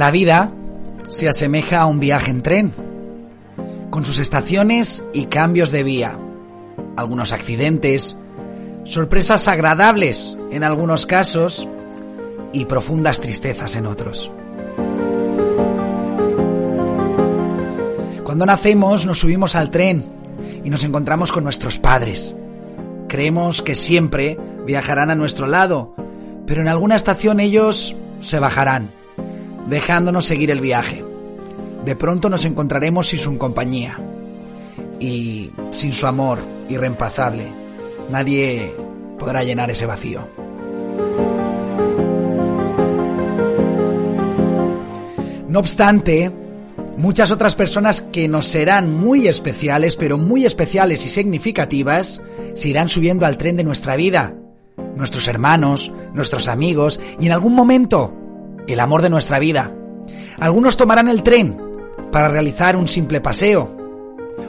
La vida se asemeja a un viaje en tren, con sus estaciones y cambios de vía, algunos accidentes, sorpresas agradables en algunos casos y profundas tristezas en otros. Cuando nacemos nos subimos al tren y nos encontramos con nuestros padres. Creemos que siempre viajarán a nuestro lado, pero en alguna estación ellos se bajarán dejándonos seguir el viaje. De pronto nos encontraremos sin su compañía y sin su amor irreemplazable. Nadie podrá llenar ese vacío. No obstante, muchas otras personas que nos serán muy especiales, pero muy especiales y significativas, se irán subiendo al tren de nuestra vida. Nuestros hermanos, nuestros amigos y en algún momento el amor de nuestra vida. Algunos tomarán el tren para realizar un simple paseo.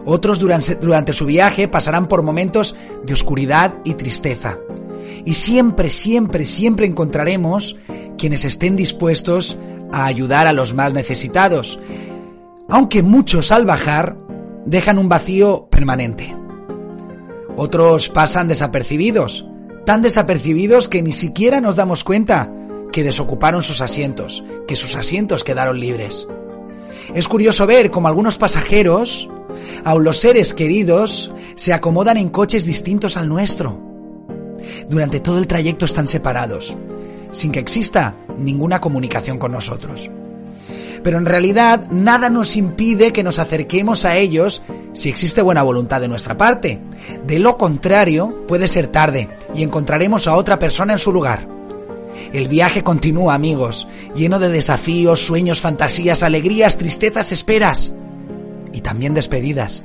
Otros durante, su viaje pasarán por momentos de oscuridad y tristeza. Y siempre, siempre, siempre encontraremos quienes estén dispuestos a ayudar a los más necesitados, aunque muchos al bajar dejan un vacío permanente. Otros pasan desapercibidos, tan desapercibidos que ni siquiera nos damos cuenta que desocuparon sus asientos, que sus asientos quedaron libres. Es curioso ver cómo algunos pasajeros, aun los seres queridos, se acomodan en coches distintos al nuestro. Durante todo el trayecto están separados, sin que exista ninguna comunicación con nosotros. Pero en realidad nada nos impide que nos acerquemos a ellos si existe buena voluntad de nuestra parte. De lo contrario, puede ser tarde y encontraremos a otra persona en su lugar. El viaje continúa, amigos, lleno de desafíos, sueños, fantasías, alegrías, tristezas, esperas y también despedidas.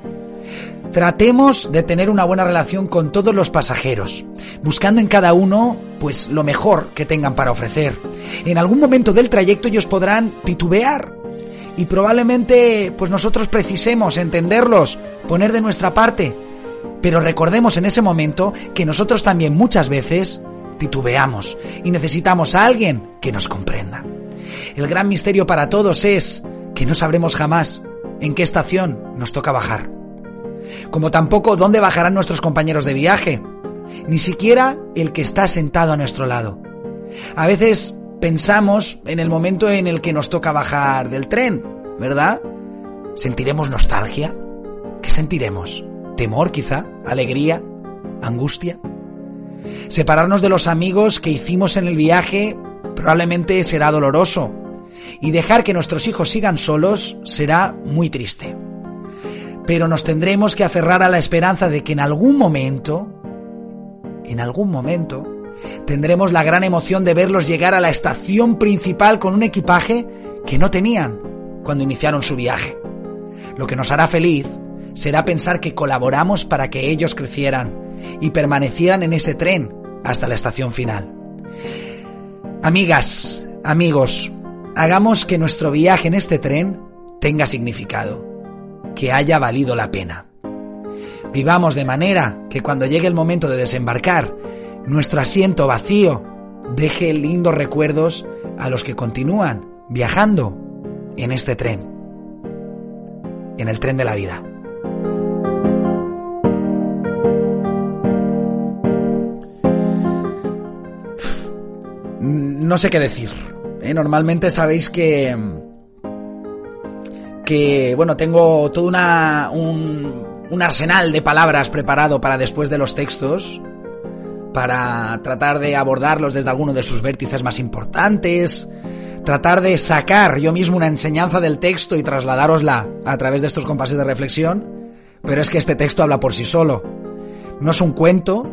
Tratemos de tener una buena relación con todos los pasajeros, buscando en cada uno, pues, lo mejor que tengan para ofrecer. En algún momento del trayecto ellos podrán titubear y probablemente, pues nosotros precisemos entenderlos, poner de nuestra parte. Pero recordemos en ese momento que nosotros también muchas veces titubeamos y necesitamos a alguien que nos comprenda. El gran misterio para todos es que no sabremos jamás en qué estación nos toca bajar. Como tampoco dónde bajarán nuestros compañeros de viaje, ni siquiera el que está sentado a nuestro lado. A veces pensamos en el momento en el que nos toca bajar del tren, ¿verdad? ¿Sentiremos nostalgia? ¿Qué sentiremos? ¿Temor quizá? ¿Alegría? ¿Angustia? Separarnos de los amigos que hicimos en el viaje probablemente será doloroso y dejar que nuestros hijos sigan solos será muy triste. Pero nos tendremos que aferrar a la esperanza de que en algún momento, en algún momento, tendremos la gran emoción de verlos llegar a la estación principal con un equipaje que no tenían cuando iniciaron su viaje. Lo que nos hará feliz será pensar que colaboramos para que ellos crecieran y permanecieran en ese tren hasta la estación final. Amigas, amigos, hagamos que nuestro viaje en este tren tenga significado, que haya valido la pena. Vivamos de manera que cuando llegue el momento de desembarcar, nuestro asiento vacío deje lindos recuerdos a los que continúan viajando en este tren, en el tren de la vida. No sé qué decir. ¿eh? Normalmente sabéis que. que. bueno, tengo todo una. Un, un arsenal de palabras preparado para después de los textos. Para tratar de abordarlos desde alguno de sus vértices más importantes. Tratar de sacar yo mismo una enseñanza del texto y trasladárosla a través de estos compases de reflexión. Pero es que este texto habla por sí solo. No es un cuento,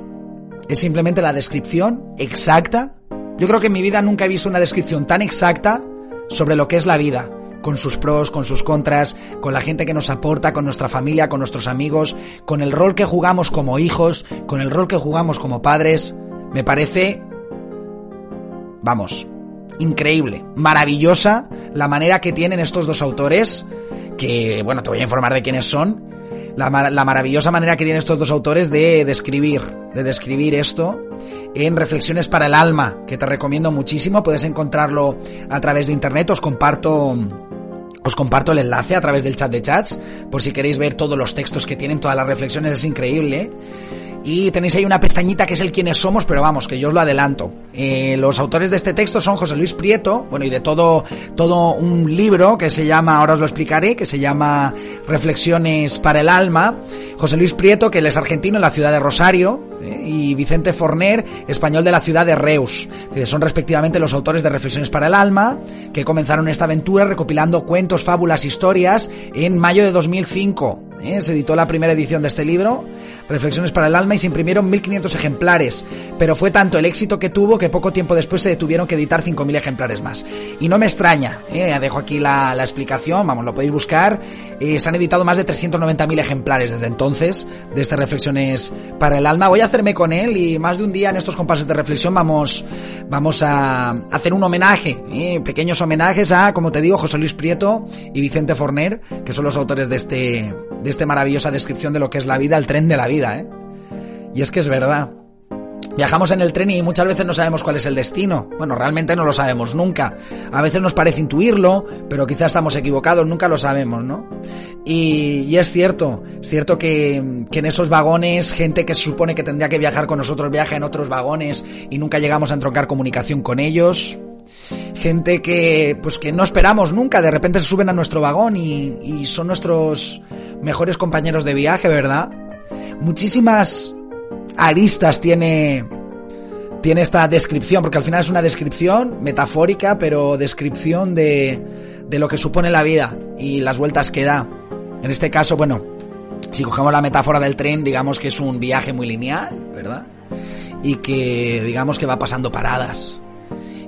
es simplemente la descripción exacta yo creo que en mi vida nunca he visto una descripción tan exacta sobre lo que es la vida, con sus pros, con sus contras, con la gente que nos aporta, con nuestra familia, con nuestros amigos, con el rol que jugamos como hijos, con el rol que jugamos como padres. Me parece, vamos, increíble, maravillosa la manera que tienen estos dos autores, que, bueno, te voy a informar de quiénes son, la, maravillosa manera que tienen estos dos autores de describir, de describir esto en Reflexiones para el Alma, que te recomiendo muchísimo. Puedes encontrarlo a través de internet. Os comparto os comparto el enlace a través del chat de chats, por si queréis ver todos los textos que tienen, todas las reflexiones, es increíble. Y tenéis ahí una pestañita que es el quiénes somos, pero vamos, que yo os lo adelanto. Eh, los autores de este texto son José Luis Prieto, bueno, y de todo, todo un libro que se llama, ahora os lo explicaré, que se llama Reflexiones para el Alma. José Luis Prieto, que él es argentino en la ciudad de Rosario, eh, y Vicente Forner, español de la ciudad de Reus. Son respectivamente los autores de Reflexiones para el Alma, que comenzaron esta aventura recopilando cuentos, fábulas, historias en mayo de 2005. Eh, se editó la primera edición de este libro, Reflexiones para el Alma, y se imprimieron 1.500 ejemplares, pero fue tanto el éxito que tuvo que poco tiempo después se tuvieron que editar 5.000 ejemplares más. Y no me extraña, eh, dejo aquí la, explicación, vamos, lo podéis buscar, eh, se han editado más de 390.000 ejemplares desde entonces de estas Reflexiones para el Alma. Voy a hacerme con él y más de un día en estos compases de reflexión vamos, vamos a hacer un homenaje, pequeños homenajes a, como te digo, José Luis Prieto y Vicente Forner, que son los autores de este, de esta maravillosa descripción de lo que es la vida, el tren de la vida, ¿eh? Y es que es verdad. Viajamos en el tren y muchas veces no sabemos cuál es el destino. Bueno, realmente no lo sabemos nunca. A veces nos parece intuirlo, pero quizás estamos equivocados, nunca lo sabemos, ¿no? Y, es cierto, es cierto que, que, en esos vagones, gente que se supone que tendría que viajar con nosotros viaja en otros vagones y nunca llegamos a entroncar comunicación con ellos gente que pues que no esperamos nunca, de repente se suben a nuestro vagón y, y son nuestros mejores compañeros de viaje, ¿verdad? Muchísimas aristas tiene tiene esta descripción, porque al final es una descripción metafórica, pero descripción de, de lo que supone la vida y las vueltas que da. En este caso, bueno, si cogemos la metáfora del tren, digamos que es un viaje muy lineal, ¿verdad? Y que digamos que va pasando paradas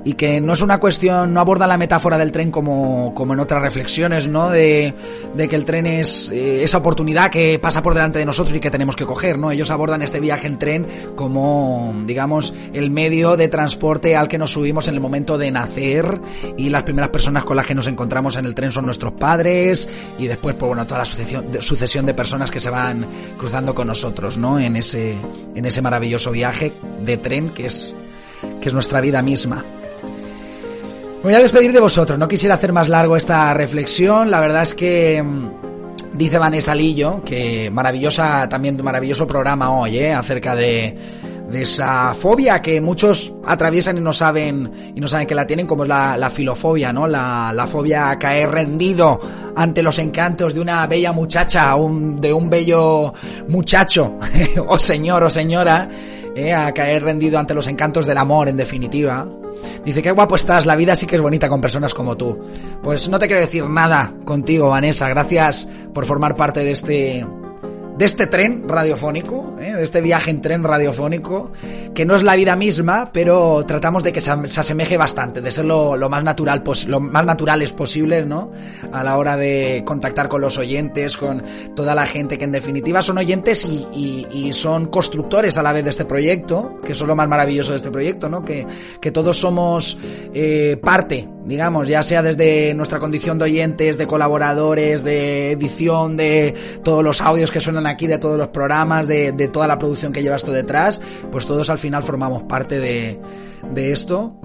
y que no es una cuestión, no aborda la metáfora del tren como, como en otras reflexiones, ¿no? De, de que el tren es eh, esa oportunidad que pasa por delante de nosotros y que tenemos que coger, ¿no? Ellos abordan este viaje en tren como, digamos, el medio de transporte al que nos subimos en el momento de nacer y las primeras personas con las que nos encontramos en el tren son nuestros padres y después, pues bueno, toda la sucesión de, sucesión de personas que se van cruzando con nosotros, ¿no? En ese, en ese maravilloso viaje de tren que es, que es nuestra vida misma. Voy a despedir de vosotros, no quisiera hacer más largo esta reflexión, la verdad es que mm, dice Vanessa Lillo que maravillosa, también maravilloso programa hoy, ¿eh? acerca de, de esa fobia que muchos atraviesan y no saben y no saben que la tienen como es la, la filofobia, ¿no? La, la, fobia a caer rendido ante los encantos de una bella muchacha, un, de un bello muchacho o señor o señora, ¿eh? a caer rendido ante los encantos del amor en definitiva. Dice, qué guapo estás, la vida sí que es bonita con personas como tú. Pues no te quiero decir nada contigo, Vanessa. Gracias por formar parte de este de este tren radiofónico, ¿eh? de este viaje en tren radiofónico, que no es la vida misma, pero tratamos de que se, asemeje bastante, de ser lo, más natural lo más naturales posible, ¿no? A la hora de contactar con los oyentes, con toda la gente que en definitiva son oyentes y, son constructores a la vez de este proyecto, que es lo más maravilloso de este proyecto, ¿no? Que, que todos somos eh, parte, digamos, ya sea desde nuestra condición de oyentes, de colaboradores, de edición, de todos los audios que suenan aquí de todos los programas, de, de toda la producción que llevas tú detrás, pues todos al final formamos parte de, de esto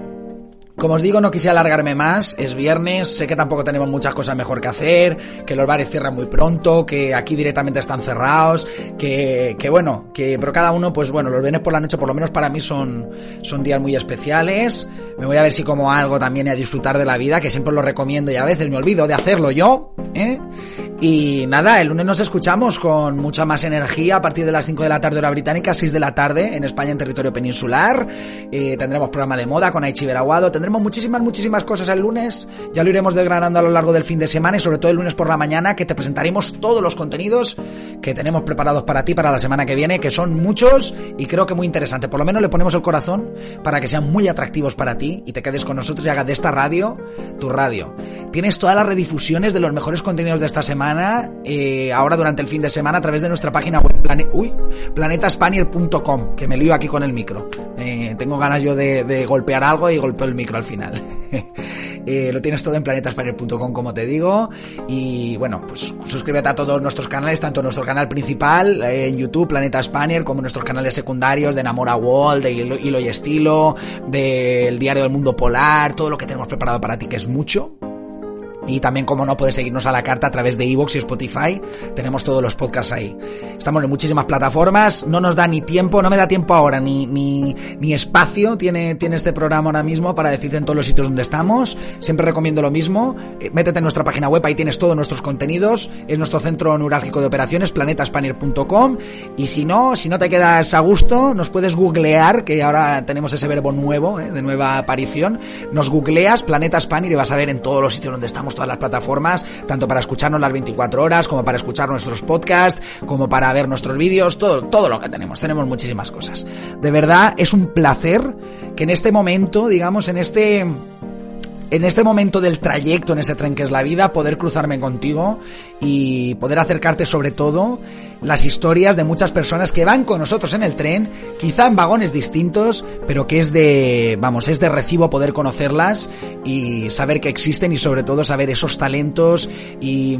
como os digo, no quise alargarme más, es viernes, sé que tampoco tenemos muchas cosas mejor que hacer, que los bares cierran muy pronto, que aquí directamente están cerrados, que, que bueno, que pero cada uno, pues bueno, los viernes por la noche por lo menos para mí son, son días muy especiales, me voy a ver si como algo también y a disfrutar de la vida, que siempre lo recomiendo y a veces me olvido de hacerlo yo, ¿eh? Y nada, el lunes nos escuchamos con mucha más energía a partir de las 5 de la tarde hora británica, 6 de la tarde en España en territorio peninsular, eh, tendremos programa de moda con Aichi Veraguado, tendremos muchísimas, muchísimas cosas el lunes. Ya lo iremos desgranando a lo largo del fin de semana y sobre todo el lunes por la mañana que te presentaremos todos los contenidos que tenemos preparados para ti para la semana que viene, que son muchos y creo que muy interesantes. Por lo menos le ponemos el corazón para que sean muy atractivos para ti y te quedes con nosotros y hagas de esta radio tu radio. Tienes todas las redifusiones de los mejores contenidos de esta semana eh, ahora durante el fin de semana a través de nuestra página web planetaspanier.com, que me lío aquí con el micro. Eh, tengo ganas yo de, golpear algo y golpeo el micro al final. Eh, lo tienes todo en planetaspanier.com como te digo y bueno, pues suscríbete a todos nuestros canales, tanto nuestro canal principal eh, en YouTube, Planeta Spanier, como nuestros canales secundarios de Enamora Wall, de Hilo y Estilo, del Diario del Mundo Polar, todo lo que tenemos preparado para ti que es mucho y también, como no, puedes seguirnos a la carta a través de Evox y Spotify. Tenemos todos los podcasts ahí. Estamos en muchísimas plataformas. No nos da ni tiempo, no me da tiempo ahora, ni, ni, ni espacio tiene, tiene este programa ahora mismo para decirte en todos los sitios donde estamos. Siempre recomiendo lo mismo. Eh, métete en nuestra página web, ahí tienes todos nuestros contenidos. Es nuestro centro neurálgico de operaciones, planetaspanier.com. Y si no, si no te quedas a gusto, nos puedes googlear, que ahora tenemos ese verbo nuevo, eh, de nueva aparición. Nos googleas Planeta y vas a ver en todos los sitios donde estamos todas las plataformas, tanto para escucharnos las 24 horas, como para escuchar nuestros podcasts, como para ver nuestros vídeos, todo, todo lo que tenemos. Tenemos muchísimas cosas. De verdad, es un placer que en este momento, digamos, en este en este momento del trayecto, en ese tren que es la vida, poder cruzarme contigo y poder acercarte sobre todo las historias de muchas personas que van con nosotros en el tren, quizá en vagones distintos, pero que es de, vamos, es de recibo poder conocerlas y saber que existen y sobre todo saber esos talentos y,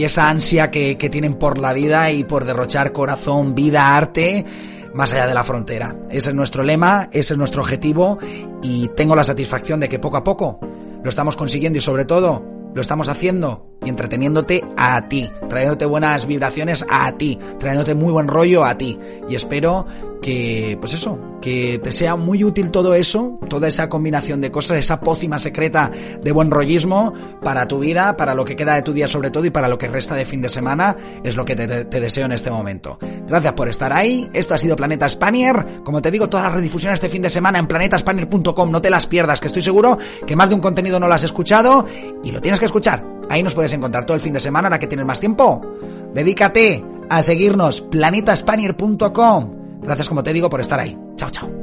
esa ansia que, que tienen por la vida y por derrochar corazón, vida, arte más allá de la frontera. Ese es nuestro lema, ese es nuestro objetivo y tengo la satisfacción de que poco a poco lo estamos consiguiendo y sobre todo lo estamos haciendo y entreteniéndote a ti, trayéndote buenas vibraciones a ti, trayéndote muy buen rollo a ti. Y espero que, pues eso, que te sea muy útil todo eso, toda esa combinación de cosas, esa pócima secreta de buen rollismo para tu vida, para lo que queda de tu día sobre todo y para lo que resta de fin de semana, es lo que te, deseo en este momento. Gracias por estar ahí, esto ha sido Planeta Spanier, como te digo, todas las redifusiones este fin de semana en planetaspanier.com, no te las pierdas, que estoy seguro que más de un contenido no lo has escuchado y lo tienes que escuchar. Ahí nos puedes encontrar todo el fin de semana, ahora que tienes más tiempo. Dedícate a seguirnos planetaspanier.com Gracias, como te digo, por estar ahí. Chao, chao.